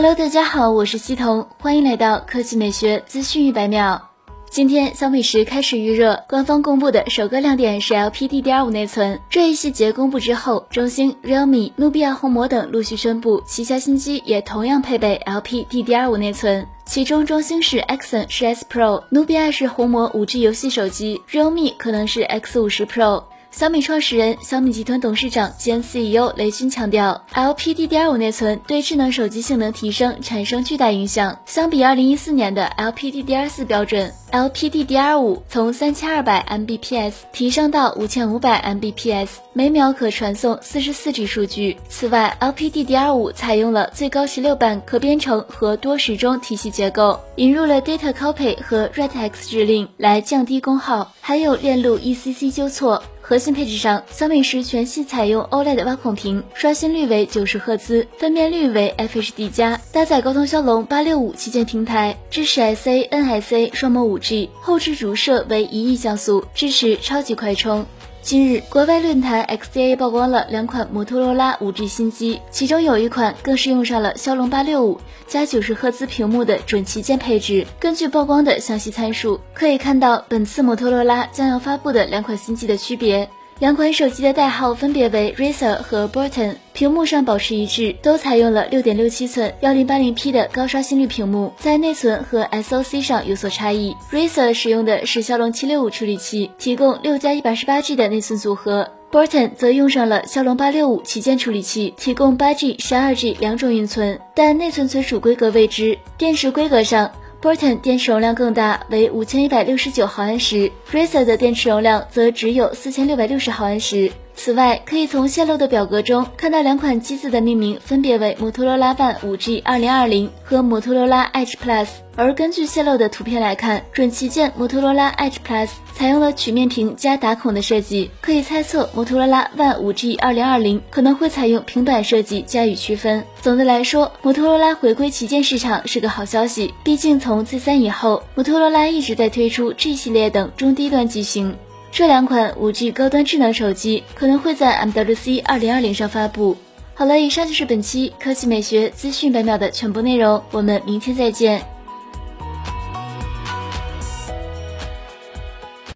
Hello，大家好，我是西彤，欢迎来到科技美学资讯一百秒。今天小米十开始预热，官方公布的首个亮点是 LPDDR5 内存。这一细节公布之后，中兴、realme、努比亚红魔等陆续宣布旗下新机也同样配备 LPDDR5 内存。其中，中兴是 Axon 10s Pro，努比亚是红魔 5G 游戏手机，realme 可能是 X50 Pro。小米创始人、小米集团董事长兼 CEO 雷军强调，LPDDR5 内存对智能手机性能提升产生巨大影响。相比2014年的 LPDDR4 标准，LPDDR5 从3200 Mbps 提升到5500 Mbps，每秒可传送 44G 数据。此外，LPDDR5 采用了最高十六版可编程和多时钟体系结构，引入了 Data Copy 和 WriteX 指令来降低功耗，还有链路 ECC 纠错。核心配置上，小米十全系采用 OLED 挖孔屏，刷新率为九十赫兹，分辨率为 FHD+，加，搭载高通骁龙八六五旗舰平台，支持 SA、NSA 双模五 G，后置主摄为一亿像素，支持超级快充。近日，国外论坛 XDA 曝光了两款摩托罗拉 5G 新机，其中有一款更是用上了骁龙八六五加九十赫兹屏幕的准旗舰配置。根据曝光的详细参数，可以看到本次摩托罗拉将要发布的两款新机的区别。两款手机的代号分别为 Razer 和 Burton，屏幕上保持一致，都采用了六点六七寸幺零八零 P 的高刷新率屏幕，在内存和 SoC 上有所差异。Razer 使用的是骁龙七六五处理器，提供六加一百十八 G 的内存组合；Burton 则用上了骁龙八六五旗舰处理器，提供八 G、十二 G 两种运存，但内存存储规格未知。电池规格上。Burton 电池容量更大，为五千一百六十九毫安时，Razer 的电池容量则只有四千六百六十毫安时。此外，可以从泄露的表格中看到两款机子的命名分别为摩托罗拉 One 5G 二零二零和摩托罗拉 Edge Plus。而根据泄露的图片来看，准旗舰摩托罗拉 Edge Plus 采用了曲面屏加打孔的设计，可以猜测摩托罗拉 One 5G 二零二零可能会采用平板设计加以区分。总的来说，摩托罗拉回归旗舰市场是个好消息，毕竟从 Z 三以后，摩托罗拉一直在推出 G 系列等中低端机型，这两款 5G 高端智能手机可能会在 MWC 2020上发布。好了，以上就是本期科技美学资讯百秒的全部内容，我们明天再见。